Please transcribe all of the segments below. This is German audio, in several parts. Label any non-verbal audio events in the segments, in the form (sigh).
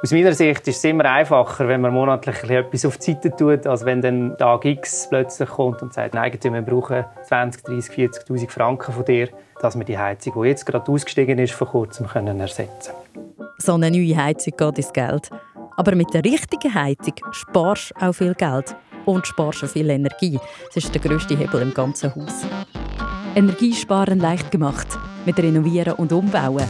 Aus meiner Sicht ist es immer einfacher, wenn man monatlich etwas auf die Seite tut, als wenn dann Tag X plötzlich kommt und sagt, Eigentümer, wir brauchen 20, 30, 40'000 Franken von dir, dass wir die Heizung, die jetzt gerade ausgestiegen ist, vor kurzem können ersetzen So eine neue Heizung geht ins Geld. Aber mit der richtigen Heizung sparst du auch viel Geld und sparst auch viel Energie. Das ist der grösste Hebel im ganzen Haus. Energiesparen leicht gemacht. Mit Renovieren und Umbauen.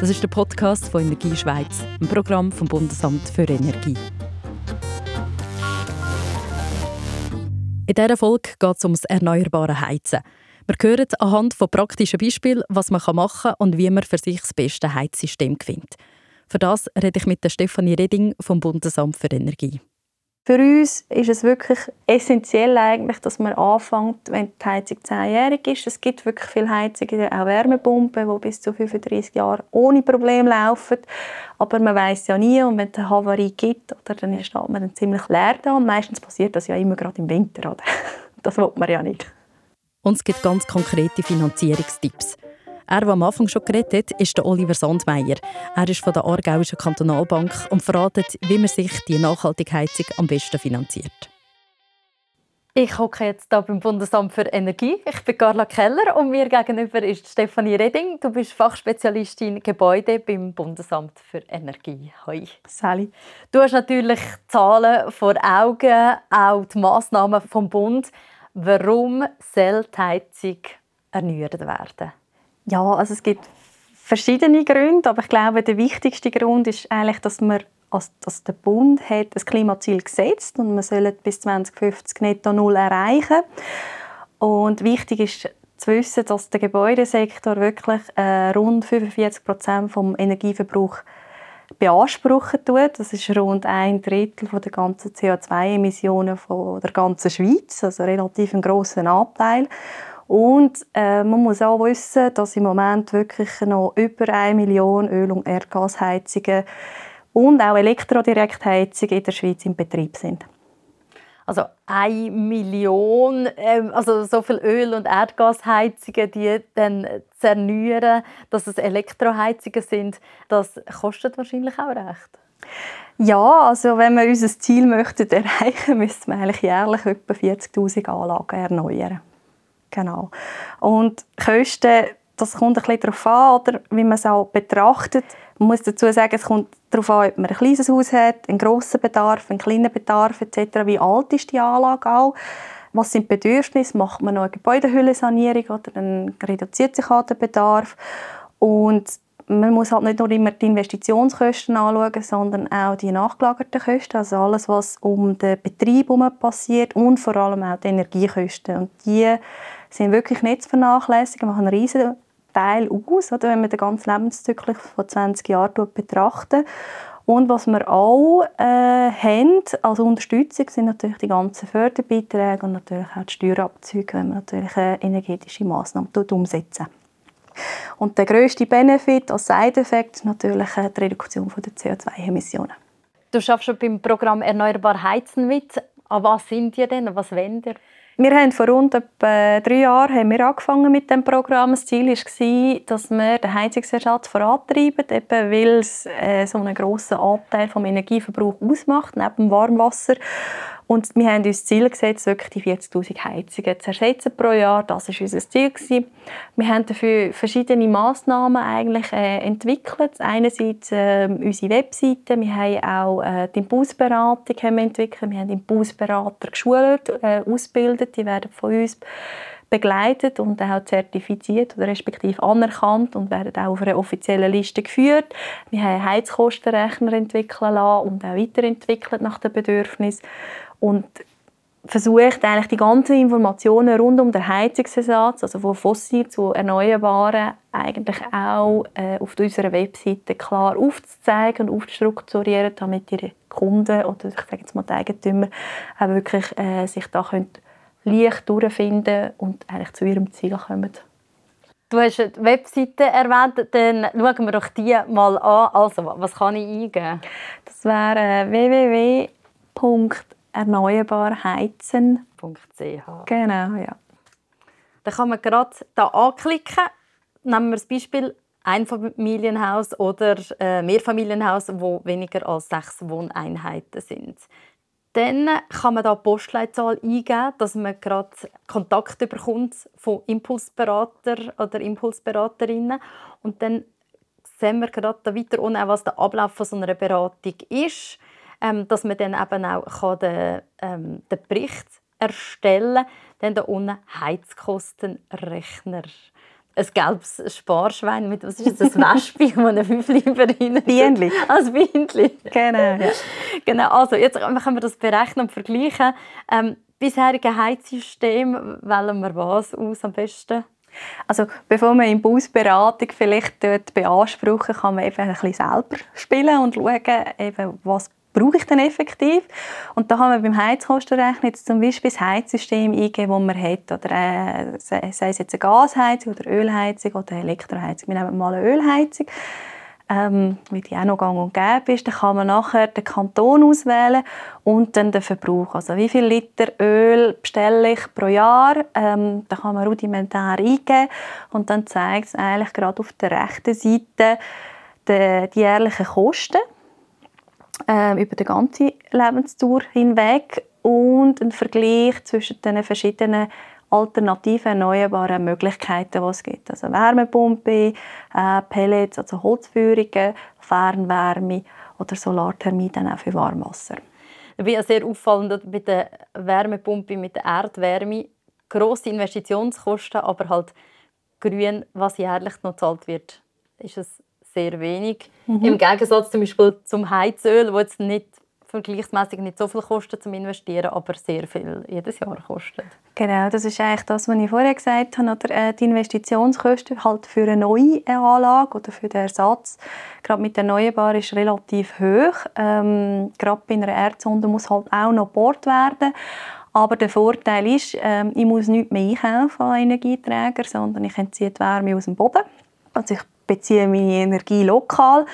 Das ist der Podcast von Energie Schweiz, ein Programm vom Bundesamt für Energie. In dieser Folge geht es ums erneuerbare Heizen. Wir hören anhand von praktischen Beispielen, was man machen kann und wie man für sich das beste Heizsystem findet. Für das rede ich mit der Stefanie Reding vom Bundesamt für Energie. Für uns ist es wirklich essentiell eigentlich, dass man anfängt, wenn die Heizung zehnjährig ist. Es gibt wirklich viele Heizungen, auch Wärmepumpen, die bis zu 35 Jahre ohne Probleme laufen. Aber man weiß ja nie, und wenn es eine Havarie gibt, oder, dann steht man dann ziemlich leer da. Und meistens passiert das ja immer gerade im Winter. Oder? (laughs) Das will man ja nicht. Und es gibt ganz konkrete Finanzierungstipps. Er, der am Anfang schon geredet hat, ist der Oliver Sandmeier. Er ist von der Aargauischen Kantonalbank und verratet, wie man sich die Nachhaltigheizung am besten finanziert. Ich hocke jetzt hier beim Bundesamt für Energie. Ich bin Carla Keller und mir gegenüber ist Stefanie Reding. Du bist Fachspezialistin Gebäude beim Bundesamt für Energie. Hoi. Sally. Du hast natürlich Zahlen vor Augen, auch die Massnahmen vom Bund. Warum soll die Heizung erneuert werden? Ja, also es gibt verschiedene Gründe, aber ich glaube, der wichtigste Grund ist eigentlich, dass man dass der Bund hat ein Klimaziel gesetzt und wir sollen bis 2050 netto null erreichen. Und wichtig ist zu wissen, dass der Gebäudesektor wirklich äh, rund 45 Prozent vom Energieverbrauch beanspruchen tut. Das ist rund ein Drittel von der ganzen CO2-Emissionen der ganzen Schweiz, also relativ ein großer Anteil. Und äh, man muss auch wissen, dass im Moment wirklich noch über eine Million Öl- und Erdgasheizungen und auch Elektrodirektheizungen in der Schweiz in Betrieb sind. Also eine Million, ähm, also so viel Öl- und Erdgasheizungen, die dann zerneuern, dass es Elektroheizungen sind, das kostet wahrscheinlich auch recht. Ja, also wenn wir unser Ziel möchten erreichen, (laughs) müssten wir eigentlich jährlich etwa 40'000 Anlagen erneuern. Genau. Und Kosten, das kommt ein bisschen darauf an, oder, wie man es auch betrachtet. Man muss dazu sagen, es kommt darauf an, ob man ein kleines Haus hat, einen grossen Bedarf, einen kleinen Bedarf etc. Wie alt ist die Anlage auch? Was sind die Bedürfnisse? Macht man noch eine Gebäudehüllensanierung oder dann reduziert sich halt der Bedarf? Und man muss halt nicht nur immer die Investitionskosten anschauen, sondern auch die nachgelagerten Kosten, also alles, was um den Betrieb herum passiert und vor allem auch die Energiekosten. Und die sind wirklich nicht zu vernachlässigen, machen einen riesen Teil aus, oder, wenn man den ganzen Lebenszyklus von 20 Jahren betrachtet. Und was wir auch äh, haben als Unterstützung sind natürlich die ganzen Förderbeiträge und natürlich auch die Steuerabzüge, wenn man natürlich energetische Massnahmen umsetzen. Und der grösste Benefit als Side-Effekt ist natürlich äh, die Reduktion der CO2-Emissionen. Du arbeitest schon beim Programm Erneuerbar Heizen mit. An was sind ihr denn? Was wollt ihr? Wir haben vor rund etwa drei Jahren haben wir angefangen mit dem Programm. Das Ziel war, dass wir den Heizungsersatz vorantreiben, eben weil es äh, so einen grossen Anteil vom Energieverbrauch ausmacht, neben dem Warmwasser. Und wir haben uns das Ziel gesetzt, wirklich die 40'000 Heizungen zu ersetzen pro Jahr. Das war unser Ziel. Wir haben dafür verschiedene Massnahmen eigentlich, äh, entwickelt. Einerseits äh, unsere Webseite, wir haben auch äh, die Impulsberatung haben wir entwickelt. Wir haben Impulsberater geschult, äh, ausgebildet. Die werden von uns begleitet und auch zertifiziert oder respektive anerkannt und werden auch auf einer offiziellen Liste geführt. Wir haben Heizkostenrechner entwickeln lassen und auch weiterentwickelt nach den Bedürfnissen und versucht eigentlich die ganzen Informationen rund um den Heizungsersatz, also von fossil zu erneuerbaren, eigentlich auch äh, auf unserer Webseite klar aufzuzeigen und aufzustrukturieren, damit ihre Kunden oder ich sage jetzt mal die Eigentümer auch wirklich äh, sich da können leicht durchfinden und eigentlich zu ihrem Ziel kommen. Du hast die Webseite erwähnt, dann schauen wir doch die mal an. Also, was kann ich eingeben? Das wäre äh, www erneuerbarheizen.ch. Genau, ja. Dann kann man gerade hier anklicken. Nehmen wir das Beispiel Einfamilienhaus oder äh, Mehrfamilienhaus, wo weniger als sechs Wohneinheiten sind. Dann kann man da die Postleitzahl eingeben, dass man gerade Kontakt bekommt von Impulsberater oder Impulsberaterinnen. Und dann sehen wir gerade da weiter unten, was der Ablauf von so einer Beratung ist, ähm, dass man dann eben auch den, ähm, den Bericht erstellen kann. Dann da unten Heizkostenrechner ein gelbes Sparschwein mit, was ist das, ein Wespe, wo eine Fünfliber rein Bienenli. Als Bienenli. Genau, ja. (laughs) genau, also jetzt können wir das berechnen und vergleichen. Ähm, bisherige Heizsystem, wählen wir was aus am besten? Also bevor man in Busberatung vielleicht dort beanspruchen, kann man eben ein bisschen selber spielen und schauen, eben, was brauche ich denn effektiv? Und da haben wir beim Heizkostenrechner jetzt zum Beispiel das Heizsystem eingegeben, das man hat. Oder äh, sei es jetzt eine Gasheizung oder Ölheizung oder Elektroheizung. Wir nehmen mal eine Ölheizung, ähm, weil die auch noch gang und gäbe ist. Dann kann man nachher den Kanton auswählen und dann den Verbrauch. Also wie viel Liter Öl bestelle ich pro Jahr? Ähm, da kann man rudimentär eingeben und dann zeigt es eigentlich gerade auf der rechten Seite die, die jährlichen Kosten äh, über die ganze Lebensdauer hinweg und ein Vergleich zwischen den verschiedenen alternativen erneuerbaren Möglichkeiten, die es gibt. Also Wärmepumpe, äh, Pellets, also Holzfeuerungen, Fernwärme oder Solarthermie dann auch für Warmwasser. Ich bin sehr auffallend bei der Wärmepumpe mit der Erdwärme. Grosse Investitionskosten, aber halt grün, was jährlich noch gezahlt wird, ist es sehr wenig. Mhm. Im Gegensatz zum Beispiel zum Heizöl, wo jetzt nicht vergleichsmäßig nicht so viel kostet zum Investieren, aber sehr viel jedes Jahr kostet. Genau, das ist eigentlich das, was ich vorher gesagt habe. Oder, äh, die Investitionskosten halt für eine neue Anlage oder für den Ersatz, gerade mit Erneuerbaren, ist relativ hoch. Ähm, gerade bei einer Erdsonde muss halt auch noch gebohrt werden. Aber der Vorteil ist, ähm, ich muss nicht mehr einkaufen an Energieträger, sondern ich entziehe die Wärme aus dem Boden. Also ich beziehe meine Energie lokal.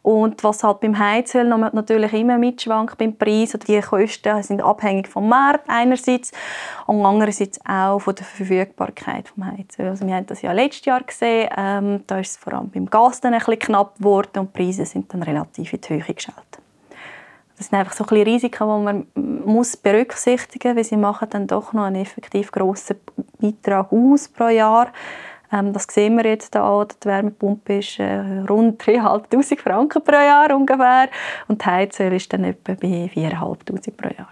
Und was halt beim Heizöl natürlich immer mitschwankt beim Preis, oder die Kosten sind abhängig vom Markt einerseits und andererseits auch von der Verfügbarkeit vom Heizöl. Also wir haben das ja letztes Jahr gesehen, ähm, da ist es vor allem beim Gas dann ein bisschen knapp geworden und die Preise sind dann relativ in die Höhe gestellt. Das sind einfach so ein Risiken, die man muss berücksichtigen muss, weil sie machen dann doch noch einen effektiv grossen Beitrag aus pro Jahr ähm, das sehen wir jetzt da. Die Wärmepumpe ist äh, rund 3'500 Franken pro Jahr ungefähr und die Heizöl ist dann etwa bei 4'500 pro Jahr.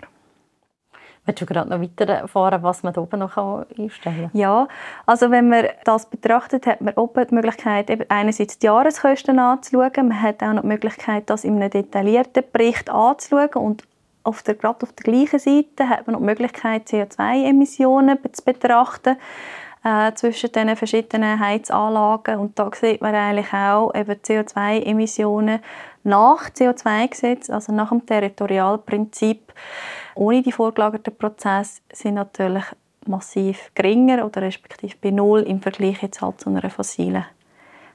Willst du gerade noch weiter erfahren, was man oben noch einstellen kann? Ja, also wenn man das betrachtet, hat man oben die Möglichkeit, einerseits die Jahreskosten anzuschauen. Man hat auch noch die Möglichkeit, das in einem detaillierten Bericht anzuschauen und auf der, gerade auf der gleichen Seite hat man noch die Möglichkeit, CO2-Emissionen zu betrachten äh, zwischen den verschiedenen Heizanlagen. Und da sieht man eigentlich auch eben CO2-Emissionen nach CO2-Gesetz, also nach dem Territorialprinzip. Ohne die vorgelagerten Prozesse sind natürlich massiv geringer oder respektive bei null im Vergleich jetzt halt zu einer fossilen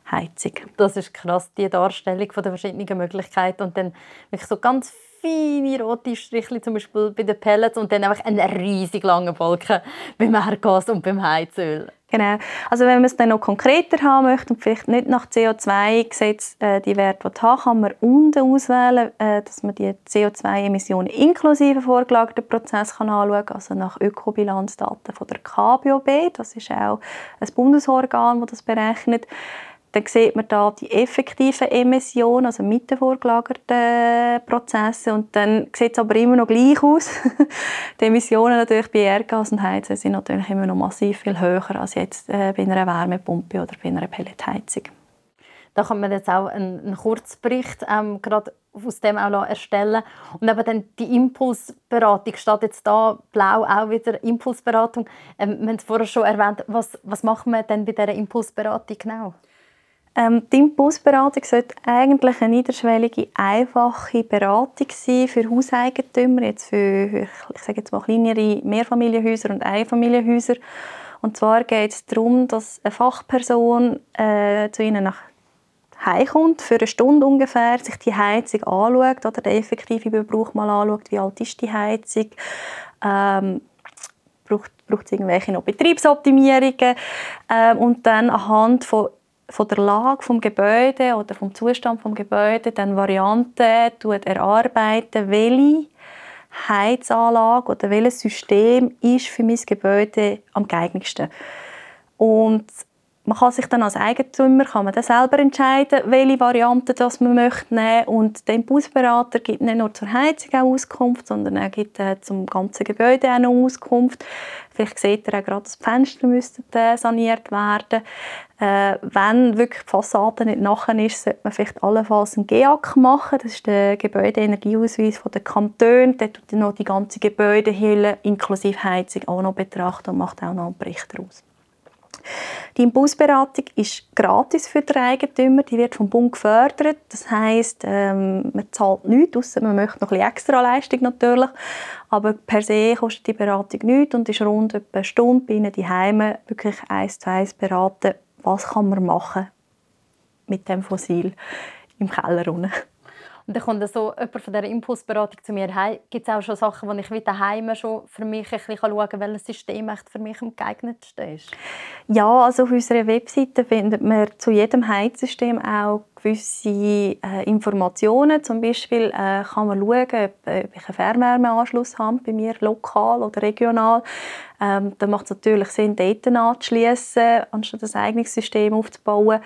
Heizung. Das ist krass, die Darstellung der verschiedenen Möglichkeiten und dann wirklich so ganz feine rote Striche zum Beispiel bei den Pellets und dann einfach einen riesig langen Balken beim Erdgas und beim Heizöl. Genau. Also wenn man es dann noch konkreter haben möchte und vielleicht nicht nach CO2-Gesetz äh, die Werte haben, kann man unten auswählen, äh, dass man die CO2-Emissionen inklusive vorgelagerten Prozess kann anschauen kann, also nach Ökobilanzdaten von der KBOB. Das ist auch ein Bundesorgan, das das berechnet dann sieht man da die effektiven Emissionen, also mit den vorgelagerten Prozessen. Und dann sieht es aber immer noch gleich aus. (laughs) die Emissionen natürlich bei Erdgas und Heizen sind natürlich immer noch massiv viel höher als jetzt äh, bei einer Wärmepumpe oder bei einer Pelletheizung. Da kann man jetzt auch einen, einen Kurzbericht ähm, gerade aus dem auch erstellen und eben dann die Impulsberatung statt jetzt da blau auch wieder Impulsberatung. Ähm, wir haben es vorher schon erwähnt. Was, was macht man denn bei dieser Impulsberatung genau? Ähm, die Impulsberatung sollte eigentlich eine niederschwellige, einfache Beratung sein für Hauseigentümer, jetzt für, für ich sage jetzt mal kleinere Mehrfamilienhäuser und Einfamilienhäuser. Und zwar geht es darum, dass eine Fachperson äh, zu ihnen nach heimkommt, für eine Stunde ungefähr, sich die Heizung anschaut oder den effektiven Verbrauch mal anschaut, wie alt ist die Heizung, ähm, braucht, braucht es irgendwelche noch Betriebsoptimierungen ähm, und dann anhand von von der Lage vom Gebäude oder vom Zustand vom Gebäude dann Varianten erarbeiten, welche Heizanlage oder welches System ist für mein Gebäude am geeignetsten. Und man kann sich dann als Eigentümer kann man dann selber entscheiden, welche Variante das man möchte nehmen. und der Impulsberater gibt nicht nur zur Heizung auch Auskunft, sondern er gibt äh, zum ganzen Gebäude auch noch Auskunft. Vielleicht sieht er auch gerade, dass die Fenster müssten, äh, saniert werden. Äh, wenn wirklich die Fassade nicht nachher ist, sollte man vielleicht allenfalls einen GEAC machen. Das ist der Gebäudeenergieausweis der Kantone. Der tut noch die ganze Gebäudehülle inklusive Heizung auch noch betrachten und macht auch noch einen Bericht daraus. Die Impulsberatung ist gratis für den Eigentümer, die wird vom Bund gefördert. Das heißt, ähm, man zahlt nichts, ausser man möchte noch ein extra Leistung natürlich. Aber per se kostet die Beratung nichts und ist rund etwa eine Stunde bei Ihnen die Heime wirklich eins zu eins beraten, was kann man machen mit dem Fossil im Keller unten. Und dann kommt so jemand von dieser Impulsberatung zu mir heim. Gibt es auch schon Sachen, wo ich daheim schon für mich ein bisschen schauen kann, welches System für mich am geeignetsten ist? Ja, also auf unserer Webseite findet man zu jedem Heizsystem auch gewisse äh, Informationen. Zum Beispiel äh, kann man schauen, ob, ob ich einen Fernwärmeanschluss habe, bei mir lokal oder regional. Ähm, dann macht es natürlich Sinn, dort anzuschließen, anstatt ein eigenes System aufzubauen.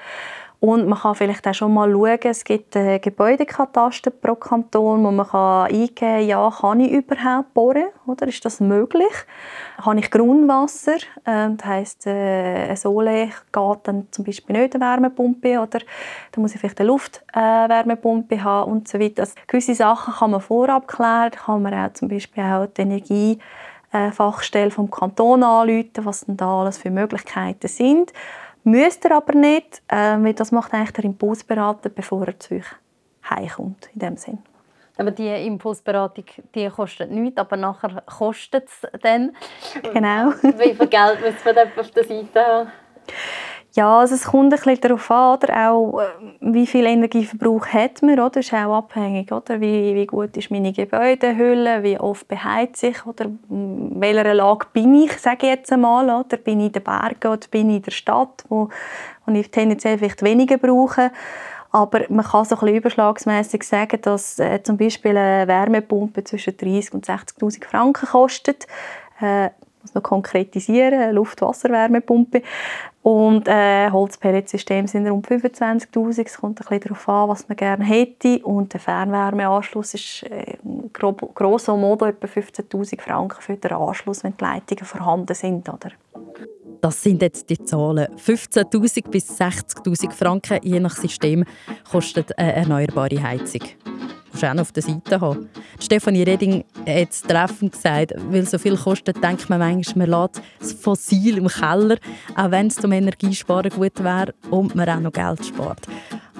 Und man kann vielleicht auch schon mal schauen, es gibt einen Gebäudekataster pro Kanton, wo man kann eingeben ja, kann ich überhaupt bohren? Oder ist das möglich? Habe ich Grundwasser? Ähm, das heisst, äh, ein Sole geht dann zum Beispiel nicht eine Wärmepumpe oder dann muss ich vielleicht eine Luftwärmepumpe äh, haben und so weiter. Also, gewisse Sachen kann man vorab klären, kann man auch zum Beispiel auch die Energiefachstelle vom Kanton anrufen, was denn da alles für Möglichkeiten sind. Müsst ihr aber nicht, äh, weil das macht eigentlich der Impulsberater, bevor er zu euch heimkommt, in dem Sinn. Aber die Impulsberatung die kostet nichts, aber nachher kostet es dann. Genau. Wie viel Geld muss man auf der Seite haben? Ja, also es kommt ein bisschen darauf an, oder? auch äh, wie viel Energieverbrauch hat man, oder? Das ist auch abhängig, oder? Wie, wie gut ist meine Gebäudehülle, wie oft beheizt ich, oder in welcher Lage bin ich, sage ich jetzt einmal, oder? Bin ich in den Bergen oder bin ich in der Stadt, wo, wo ich tendenziell vielleicht weniger brauche. Aber man kann so ein bisschen überschlagsmässig sagen, dass äh, zum Beispiel eine Wärmepumpe zwischen 30.000 und 60.000 Franken kostet. Äh, muss noch konkretisieren, Luft-Wasser-Wärmepumpe. Und äh, Holzpelletsysteme sind rund 25'000. Es kommt ein bisschen darauf an, was man gerne hätte. Und der Fernwärmeanschluss ist äh, grosso modo etwa 15'000 Franken für den Anschluss, wenn die Leitungen vorhanden sind. Oder? Das sind jetzt die Zahlen. 15.000 bis 60.000 Franken je nach System kostet eine erneuerbare Heizung musst du auch auf der Seite haben. Stefanie Reding hat es treffend gesagt, weil so viel kostet, denkt man manchmal, man lässt das Fossil im Keller, auch wenn es zum Energiesparen gut wäre und man auch noch Geld spart.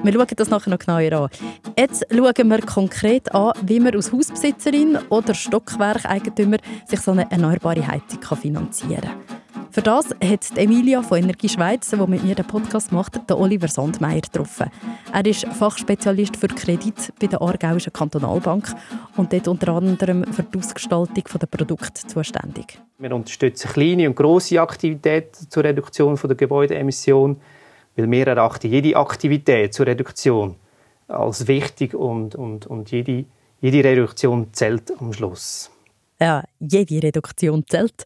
Wir schauen das nachher noch genauer an. Jetzt schauen wir konkret an, wie man als Hausbesitzerin oder Stockwerkeigentümer sich so eine erneuerbare Heizung finanzieren kann. Für das hat Emilia von Energie Schweiz, die mit mir den Podcast macht, den Oliver Sandmeier getroffen. Er ist Fachspezialist für Kredit bei der Aargauischen Kantonalbank und dort unter anderem für die Ausgestaltung der Produkte zuständig. Wir unterstützen kleine und grosse Aktivitäten zur Reduktion der Gebäudeemissionen, weil wir erachten jede Aktivität zur Reduktion als wichtig und, und, und jede, jede Reduktion zählt am Schluss. Ja, jede Reduktion zählt.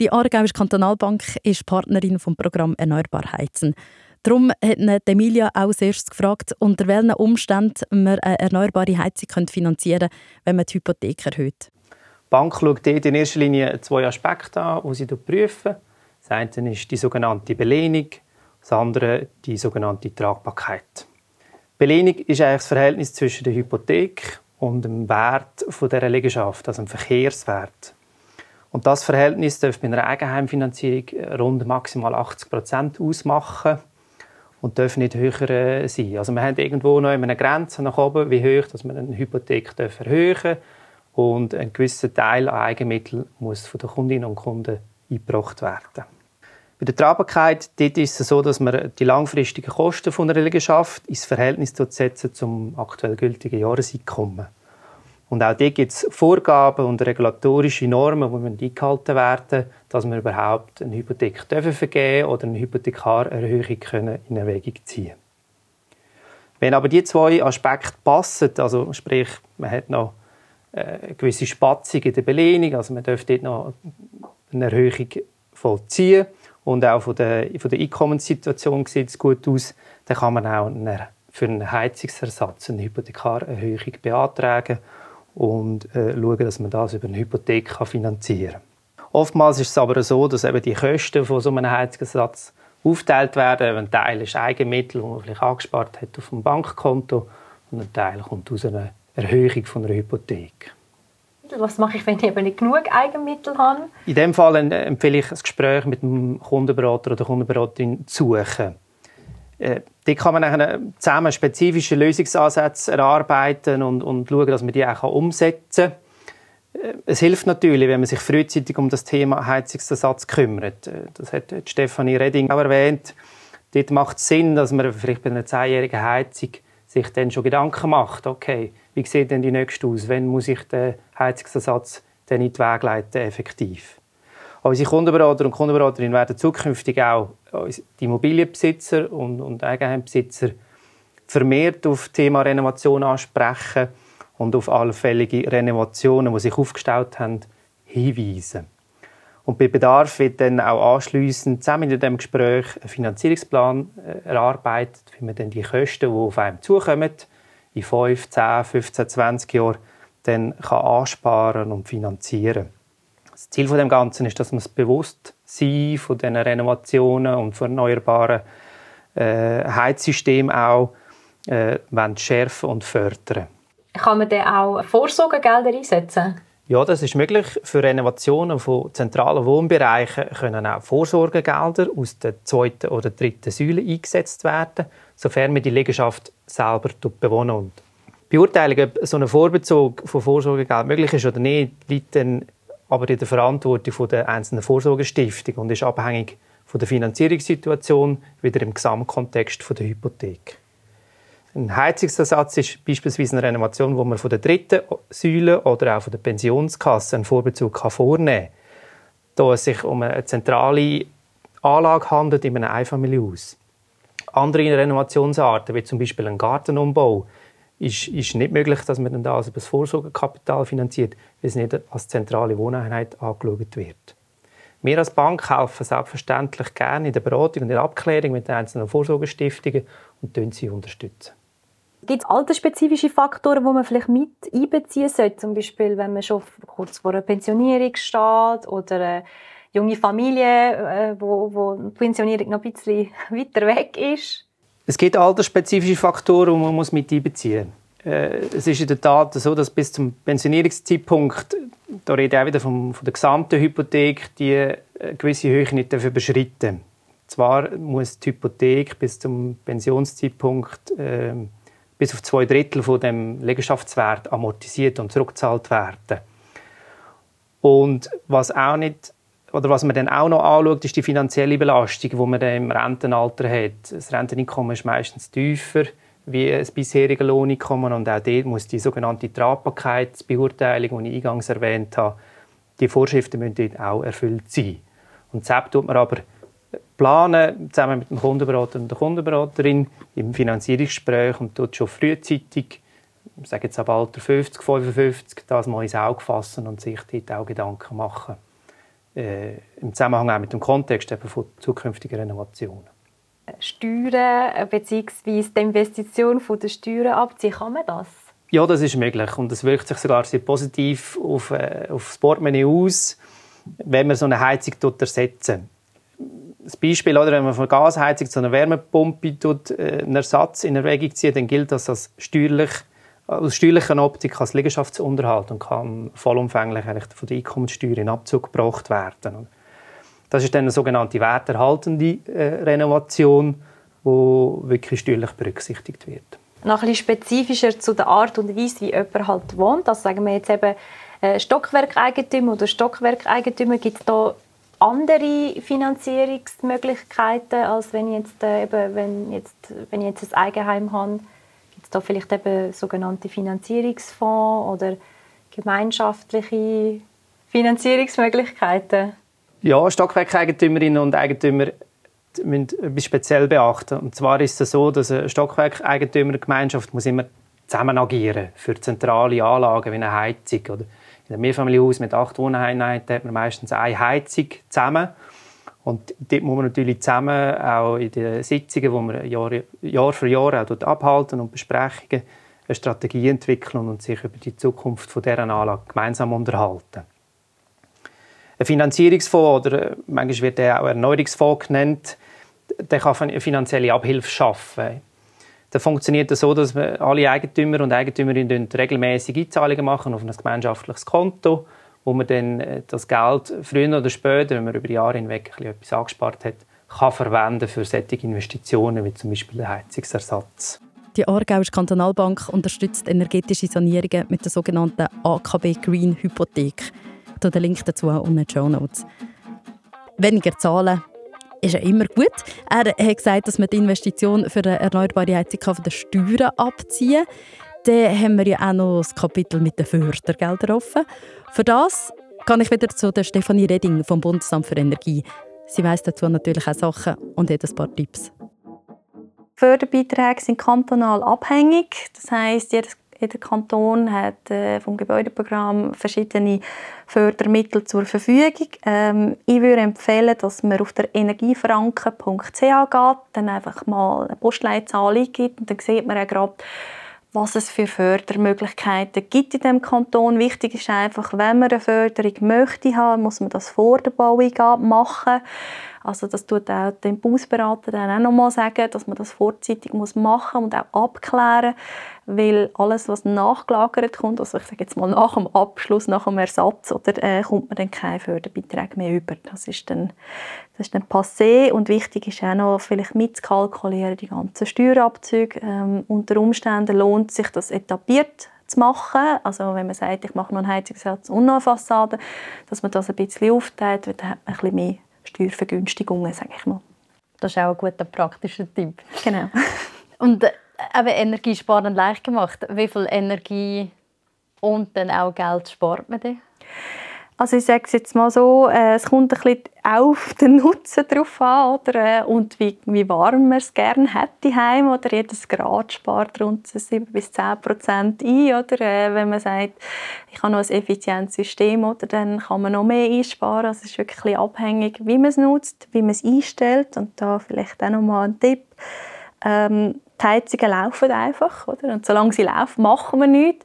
Die Aargauische Kantonalbank ist Partnerin vom Programm Erneuerbar Heizen. Darum hat Emilia auch zuerst gefragt, unter welchen Umständen man eine erneuerbare Heizung finanzieren kann, wenn man die Hypothek erhöht. Die Bank schaut dort in erster Linie zwei Aspekte an, die sie prüfen. Das eine ist die sogenannte Belehnung, das andere die sogenannte Tragbarkeit. Belehnung ist eigentlich das Verhältnis zwischen der Hypothek und dem Wert dieser Liegenschaft, also dem Verkehrswert. Und das Verhältnis dürfte bei einer Eigenheimfinanzierung rund maximal 80 Prozent ausmachen und darf nicht höher äh, sein. Also wir haben irgendwo noch eine Grenze nach oben, wie hoch dass man eine Hypothek erhöhen darf und ein gewisser Teil an Eigenmitteln muss von den Kundinnen und Kunden eingebracht werden. Bei der Tragbarkeit dort ist es so, dass man die langfristigen Kosten von einer Liegenschaft ins Verhältnis setzen zum aktuell gültigen Jahreseinkommen. Und auch hier gibt es Vorgaben und regulatorische Normen, die eingehalten werden dass wir überhaupt eine Hypothek vergeben oder eine Hypothekarerhöhung in Erwägung ziehen Wenn aber die zwei Aspekte passen, also sprich, man hat noch äh, eine gewisse Spatzung in der Belehnung, also man dürfte dort noch eine Erhöhung vollziehen und auch von der, von der Einkommenssituation sieht es gut aus, dann kann man auch eine, für einen Heizungsersatz eine Hypothekarerhöhung beantragen und äh, schauen, dass man das über eine Hypothek kann finanzieren kann. Oftmals ist es aber so, dass eben die Kosten von so einem Heizungsersatz aufgeteilt werden. Ein Teil ist Eigenmittel, die man vielleicht angespart hat auf dem Bankkonto und ein Teil kommt aus einer Erhöhung von einer Hypothek. Was mache ich, wenn ich eben nicht genug Eigenmittel habe? In dem Fall empfehle ich ein Gespräch mit dem Kundenberater oder der Kundenberaterin zu suchen. Äh, dort kann man zusammen spezifische Lösungsansätze erarbeiten und, und schauen, dass man die auch umsetzen kann. Äh, es hilft natürlich, wenn man sich frühzeitig um das Thema Heizungsersatz kümmert. Äh, das hat Stefanie Redding auch erwähnt. Dort macht es Sinn, dass man vielleicht bei einer zehnjährigen Heizung sich dann schon Gedanken macht. Okay, wie sieht denn die nächste aus? Wann muss ich den Heizungsersatz dann in die Wege leiten, effektiv? Unsere Kundenberater und Kundenberaterinnen werden zukünftig auch die Immobilienbesitzer und, und Eigenheimbesitzer vermehrt auf das Thema Renovation ansprechen und auf allfällige Renovationen, die sich aufgestellt haben, hinweisen. Und bei Bedarf wird dann auch anschliessend zusammen in diesem Gespräch ein Finanzierungsplan äh, erarbeitet, wie man dann die Kosten, die auf einem zukommen, in 5, 10, 15, 20 Jahren dann kann ansparen und finanzieren Das Ziel von dem Ganzen ist, dass man das Bewusstsein von diesen Renovationen und erneuerbaren äh, Heizsystemen auch äh, schärfen und fördern Kann man dann auch Vorsorgegelder einsetzen? Ja, das ist möglich. Für Renovationen von zentralen Wohnbereichen können auch Vorsorgegelder aus der zweiten oder dritten Säule eingesetzt werden, sofern man die Liegenschaft selber bewohnen und die Beurteilung, ob so ein Vorbezug von Vorsorgegeld möglich ist oder nicht, liegt dann aber in der Verantwortung der einzelnen Vorsorgestiftung und ist abhängig von der Finanzierungssituation wieder im Gesamtkontext der Hypothek. Ein Heizungsersatz ist beispielsweise eine Renovation, wo man von der dritten Säule oder auch von der Pensionskasse einen Vorbezug vornehmen kann. Da es sich um eine zentrale Anlage handelt in einem Einfamilienhaus. Andere Renovationsarten, wie zum Beispiel ein Gartenumbau, ist, ist nicht möglich, dass man das über das Vorsorgekapital finanziert, weil es nicht als zentrale Wohneinheit angeschaut wird. Wir als Bank helfen selbstverständlich gerne in der Beratung und in der Abklärung mit den einzelnen Vorsorgestiftungen und sie unterstützen. Gibt es altersspezifische Faktoren, die man vielleicht mit einbeziehen sollte? Zum Beispiel, wenn man schon kurz vor einer Pensionierung steht oder eine junge Familie, äh, wo, wo die Pensionierung noch ein bisschen (laughs) weiter weg ist? Es gibt altersspezifische Faktoren, die man mit einbeziehen muss. Äh, es ist in der Tat so, dass bis zum Pensionierungszeitpunkt, da rede ich auch wieder vom, von der gesamten Hypothek, die äh, gewisse Höhe nicht überschritten Zwar muss die Hypothek bis zum Pensionszeitpunkt äh, bis auf zwei Drittel von dem Liegenschaftswert amortisiert und zurückgezahlt werden. Und was auch nicht oder was man dann auch noch anschaut, ist die finanzielle Belastung, die man dann im Rentenalter hat. Das Renteneinkommen ist meistens tiefer wie das bisherige Lohneinkommen und auch dort muss die sogenannte Tragbarkeitsbeurteilung, die ich eingangs erwähnt habe, die Vorschriften müssen dort auch erfüllt sein. Und selbst tut man aber planen, zusammen mit dem Kundenberater und der Kundenberaterin im Finanzierungsgespräch und tut schon frühzeitig, ich sage jetzt ab Alter 50, 55, das mal ins Auge fassen und sich dort auch Gedanken machen äh, im Zusammenhang auch mit dem Kontext eben von zukünftigen Renovationen. Steuern bzw. die Investition von der Steuern abziehen, kann man das? Ja, das ist möglich und das wirkt sich sogar sehr positiv auf, äh, auf das Portemonnaie aus, wenn man so eine Heizung ersetzen das Beispiel, oder, wenn man von Gasheizung zu einer Wärmepumpe tut, äh, einen Ersatz in Erwägung zieht, dann gilt das als steuerlich aus steuerlicher Optik als Liegenschaftsunterhalt und kann vollumfänglich eigentlich von der Einkommenssteuer in Abzug gebracht werden. Das ist dann eine sogenannte werterhaltende äh, Renovation, die wirklich steuerlich berücksichtigt wird. Noch ein spezifischer zu der Art und Weise, wie jemand halt wohnt. Also sagen wir jetzt eben äh, Stockwerkeigentümer oder Stockwerkeigentümer, gibt es da andere Finanzierungsmöglichkeiten, als wenn ich jetzt, äh, eben, wenn jetzt, wenn ich jetzt ein Eigenheim habe? da vielleicht eben sogenannte Finanzierungsfonds oder gemeinschaftliche Finanzierungsmöglichkeiten? Ja, Stockwerkeigentümerinnen und Eigentümer müssen etwas speziell beachten. Und zwar ist es so, dass eine Stockwerkeigentümergemeinschaft muss immer zusammen agieren für zentrale Anlagen wie eine Heizung. Oder in einem Mehrfamilienhaus mit acht Wohneinheiten hat man meistens eine Heizung zusammen. Und dort muss man natürlich zusammen auch in den Sitzungen, die wir Jahr, Jahr für Jahr auch abhalten und Besprechungen, eine Strategie entwickeln und sich über die Zukunft von dieser Anlage gemeinsam unterhalten. Ein Finanzierungsfonds oder äh, manchmal wird er auch Erneuerungsfonds genannt, der kann finanzielle Abhilfe schaffen. Das funktioniert so, dass alle Eigentümer und Eigentümerinnen regelmäßig Einzahlungen machen auf ein gemeinschaftliches Konto, wo man dann äh, das Geld früher oder später, wenn man über die Jahre hinweg etwas angespart hat, kann verwenden für solche Investitionen wie zum Beispiel den Heizungsersatz. Die Aargauische Kantonalbank unterstützt energetische Sanierungen mit der sogenannten AKB Green Hypothek. Den Link dazu unten in den Show Notes. Weniger zahlen, ist ja immer gut. Er hat gesagt, dass man die Investition für eine erneuerbare Heizung von den Steuern abziehen kann. Dann haben wir ja auch noch das Kapitel mit den Fördergeldern offen. Für das kann ich wieder zu der Stefanie Reding vom Bundesamt für Energie. Sie weiß dazu natürlich auch Sachen und hat ein paar Tipps. Förderbeiträge sind kantonal abhängig. Das heißt, jedes jeder Kanton hat äh, vom Gebäudeprogramm verschiedene Fördermittel zur Verfügung. Ähm, ich würde empfehlen, dass man auf der energiefranken.ch geht, dann einfach mal eine Postleitzahl eingibt und dann sieht man auch gerade, was es für Fördermöglichkeiten gibt in dem Kanton. Wichtig ist einfach, wenn man eine Förderung möchte haben, muss man das vor der Baueingabe machen. Also das tut auch den Bausberater dann auch nochmal sagen, dass man das vorzeitig muss machen und auch abklären, weil alles, was nachgelagert kommt, also ich sage jetzt mal nach dem Abschluss, nach dem Ersatz, oder äh, kommt man dann keine Förderbeträge mehr über. Das ist dann, das ist dann passé und wichtig ist auch noch vielleicht mitzukalkulieren, die ganzen Steuerabzüge. Ähm, unter Umständen lohnt sich das etabliert zu machen. Also wenn man sagt, ich mache noch einen Heizungssatz und noch eine Fassade, dass man das ein bisschen aufteilt, dann hat man ein bisschen mehr Steuervergünstigungen, sage ich mal. Das ist auch ein guter praktischer Tipp. Genau. Und eben Energiesparen leicht gemacht. Wie viel Energie und dann auch Geld spart man denn? Also ich sage es jetzt mal so, äh, es kommt ein bisschen auf den Nutzen drauf an oder, äh, und wie, wie warm man es gerne hätte heim oder jedes Grad spart rund 7 bis 10 Prozent ein oder äh, wenn man sagt, ich habe noch ein effizientes System oder dann kann man noch mehr einsparen. Also es ist wirklich abhängig, wie man es nutzt, wie man es einstellt und da vielleicht auch noch mal ein Tipp. Ähm, die Heizungen laufen einfach oder? und solange sie laufen, machen wir nichts.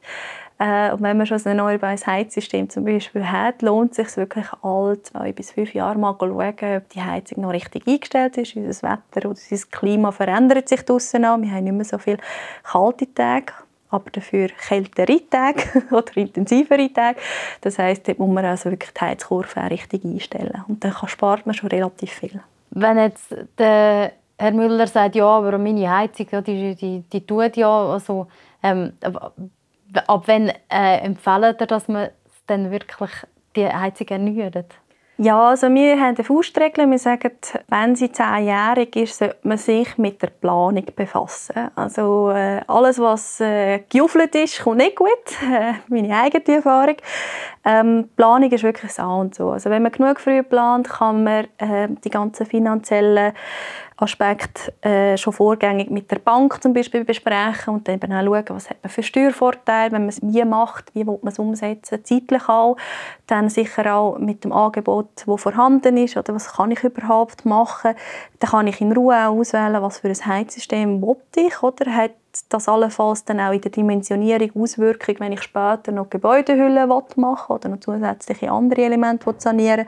Äh, und wenn man schon ein erneuerbares Heizsystem zum Beispiel hat, lohnt es sich wirklich alle zwei bis fünf Jahre mal schauen, ob die Heizung noch richtig eingestellt ist. Unser Wetter oder unser Klima verändert sich draussen an. Wir haben nicht mehr so viele kalte Tage aber dafür kältere Tage (laughs) oder intensivere Tage. Das heisst, dort muss man also wirklich die Heizkurve richtig einstellen. Und dann spart man schon relativ viel. Wenn jetzt der Herr Müller sagt, ja, aber meine Heizung, die, die, die tut ja, also, ähm, ab wann äh, empfehlen ihr, dass man dann wirklich die Heizung erneuert? Ja, also wir haben eine Faustregel. Wir sagen, wenn sie zehnjährig ist, sollte man sich mit der Planung befassen. Also äh, alles, was äh, gejuffelt ist, kommt nicht gut. (laughs) Äh, meine eigene Erfahrung. Ähm, Planung ist wirklich das A und so. Also wenn man genug früh plant, kann man äh, die ganzen finanziellen Aspekt äh, schon vorgängig mit der Bank zum Beispiel besprechen und dann eben auch schauen, was hat man für Steuervorteile, wenn man es wie macht, wie will man es umsetzen, zeitlich auch. Dann sicher auch mit dem Angebot, das vorhanden ist oder was kann ich überhaupt machen. Dann kann ich in Ruhe auch auswählen, was für ein Heizsystem will ich oder hat das allenfalls dann auch in der Dimensionierung Auswirkungen, wenn ich später noch Gebäudehüllen machen oder noch zusätzliche andere Elemente sanieren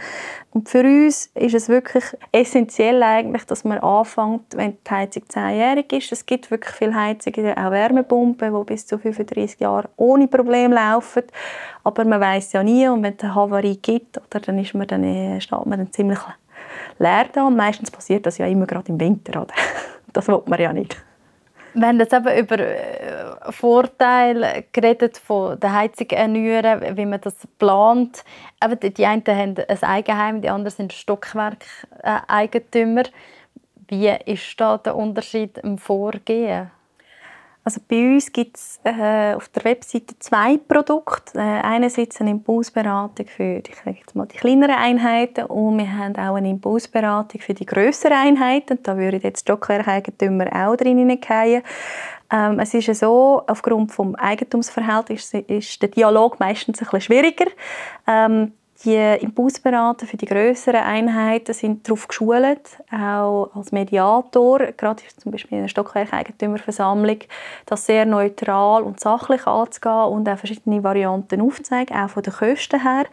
Und für uns ist es wirklich essentiell eigentlich, dass man anfängt, wenn die Heizung zehnjährig ist. Es gibt wirklich viele Heizungen, auch Wärmepumpen, die bis zu 35 Jahre ohne Probleme laufen. Aber man weiß ja nie und wenn es eine Havarie gibt, oder, dann, ist man dann, äh, steht man dann ziemlich leer da. Und meistens passiert das ja immer gerade im Winter. Oder? (laughs) Das will man ja nicht. Wir haben jetzt eben über äh, Vorteile geredet von der Heizung erneuern, wie man das plant. Eben die einen haben ein Eigenheim, die anderen sind Stockwerkeigentümer. Wie ist da der Unterschied im Vorgehen? Also bei uns gibt es äh, auf der Webseite zwei Produkte. Äh, einerseits eine Impulsberatung für die, jetzt mal die kleineren Einheiten und wir haben auch eine Impulsberatung für die grösseren Einheiten. Da würde jetzt Stockwerkeigentümer auch drin hineingehen. Ähm, es ist ja so, aufgrund des Eigentumsverhältnisses ist der Dialog meistens ein bisschen schwieriger. Ähm, die Impulsberater für die größeren Einheiten sind darauf geschult, auch als Mediator, gerade zum Beispiel in einer Stockwerkeigentümerversammlung, das sehr neutral und sachlich anzugehen und auch verschiedene Varianten aufzuzeigen, auch von den Kosten her.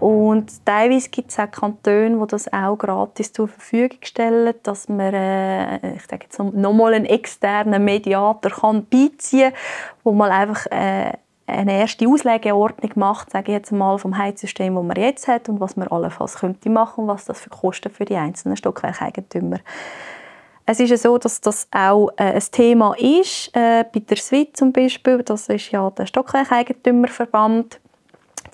Und teilweise gibt es auch Kantone, die das auch gratis zur Verfügung stellen, dass man äh, ich sage jetzt nochmal einen externen Mediator kann beiziehen kann, wo man einfach äh, eine erste Auslegeordnung macht, sage ich jetzt mal, vom Heizsystem, das man jetzt hat und was man allenfalls könnte machen und was das für Kosten für die einzelnen Stockwerkeigentümer es ist ja so, dass das auch äh, ein Thema ist. Äh, bei der SWIT zum Beispiel, das ist ja der Stockwerkeigentümerverband,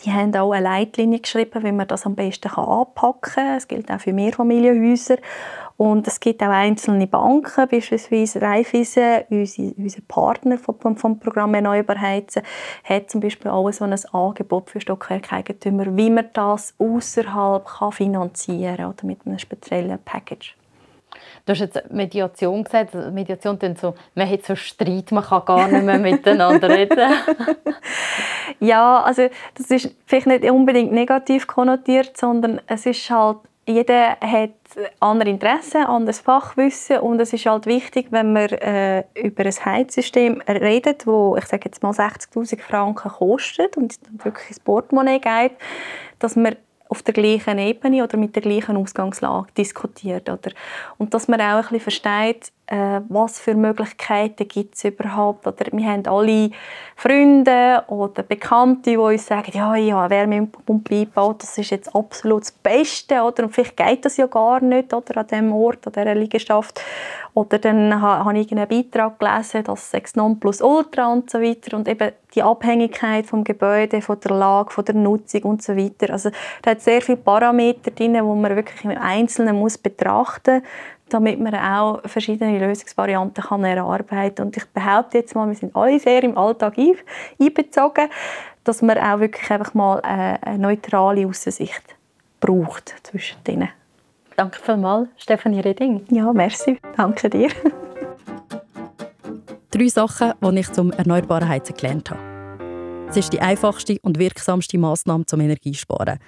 die haben auch eine Leitlinie geschrieben, wie man das am besten anpacken kann. Es gilt auch für Mehrfamilienhäuser. Und es gibt auch einzelne Banken, beispielsweise Raiffeisen, unser, Partner vom, vom Programm Erneuerbar Heizen, hat zum Beispiel auch so ein Angebot für Stockwerkeigentümer, wie man das außerhalb finanzieren kann oder mit einem speziellen Package. Du hast jetzt Mediation gesagt. Mediation klingt so, man hat so Streit, man kann gar nicht mehr miteinander reden. (laughs) ja, also das ist vielleicht nicht unbedingt negativ konnotiert, sondern es ist halt, jeder hat andere Interessen, anderes Fachwissen und es ist halt wichtig, wenn man äh, über ein Heizsystem redet, wo ich sage jetzt mal 60'000 Franken kostet und wirklich ins Portemonnaie geht, dass man auf der gleichen Ebene oder mit der gleichen Ausgangslage diskutiert. Oder? Und dass man auch ein bisschen versteht, äh, was für Möglichkeiten gibt es überhaupt. Oder wir haben alle Freunde oder Bekannte, die uns sagen, ja, ja, Wärmepumpe eingebaut, das ist jetzt absolut das Beste. Oder? Und vielleicht geht das ja gar nicht oder, an diesem Ort, an dieser Liegenschaft. Oder dann habe ich einen Beitrag gelesen, dass es plus ultra und so weiter und eben die Abhängigkeit vom Gebäude, von der Lage, von der Nutzung und so weiter. Also da hat sehr viele Parameter drin, die man wirklich im Einzelnen muss betrachten damit man auch verschiedene Lösungsvarianten kann erarbeiten kann. Und ich behaupte jetzt mal, wir sind alle sehr im Alltag einbezogen, dass man auch wirklich einfach mal eine neutrale Aussicht braucht zwischen denen. Danke vielmals, Stefanie Reding. Ja, merci. Danke dir. Drei Sachen, die ich zum erneuerbaren Heizen gelernt habe. Es ist die einfachste und wirksamste Maßnahme zum Energiesparen.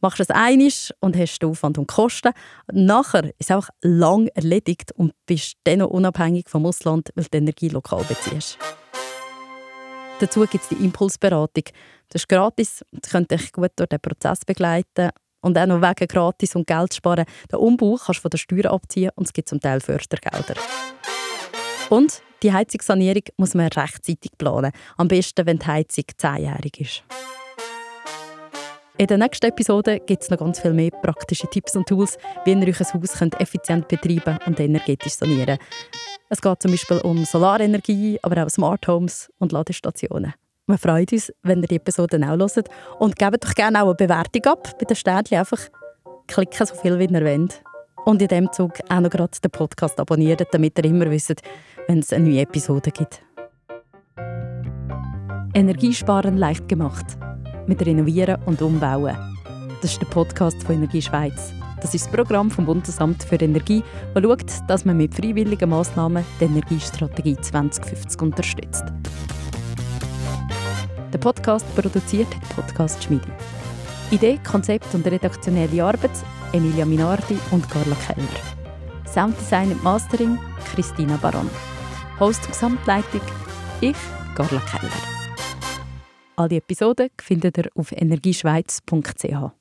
Machst es einig und hast den Aufwand und Kosten. Nachher ist es auch lang erledigt und bist dann unabhängig vom Ausland, weil du Energie lokal beziehst. Dazu gibt es die Impulsberatung. Das ist gratis und könnt dich gut durch den Prozess begleiten und auch noch wegen gratis und Geld sparen. Den Umbau kannst du von der Steuer abziehen und es gibt zum Teil Fördergelder. Und die Heizungssanierung muss man rechtzeitig planen. Am besten, wenn die Heizung zehnjährig ist. In der nächsten Episode gibt es noch ganz viel mehr praktische Tipps und Tools, wie ihr euch ein Haus könnt effizient betreiben und energetisch sanieren Es geht zum Beispiel um Solarenergie, aber auch Smart Homes und Ladestationen. Wir freuen uns, wenn ihr die Episoden auch hört. Und gebt doch gerne auch eine Bewertung ab. Bei den Sternchen einfach klicken, so viel wie ihr wollt. Und in diesem Zug auch noch gerade den Podcast abonnieren, damit ihr immer wisst, wenn es eine neue Episode gibt. Energiesparen leicht gemacht. Mit Renovieren und Umbauen. Das ist der Podcast von Energie Schweiz. Das ist das Programm vom Bundesamt für Energie, das schaut, dass man mit freiwilligen Massnahmen die Energiestrategie 2050 unterstützt. Der Podcast produziert hat Podcast Schmiede. Idee, Konzept und redaktionelle Arbeit Emilia Minardi und Carla Keller. Sounddesign und Mastering Christina Baron. Host und Gesamtleitung ich, Carla Keller. Alle Episoden findet ihr auf energieschweiz.ch.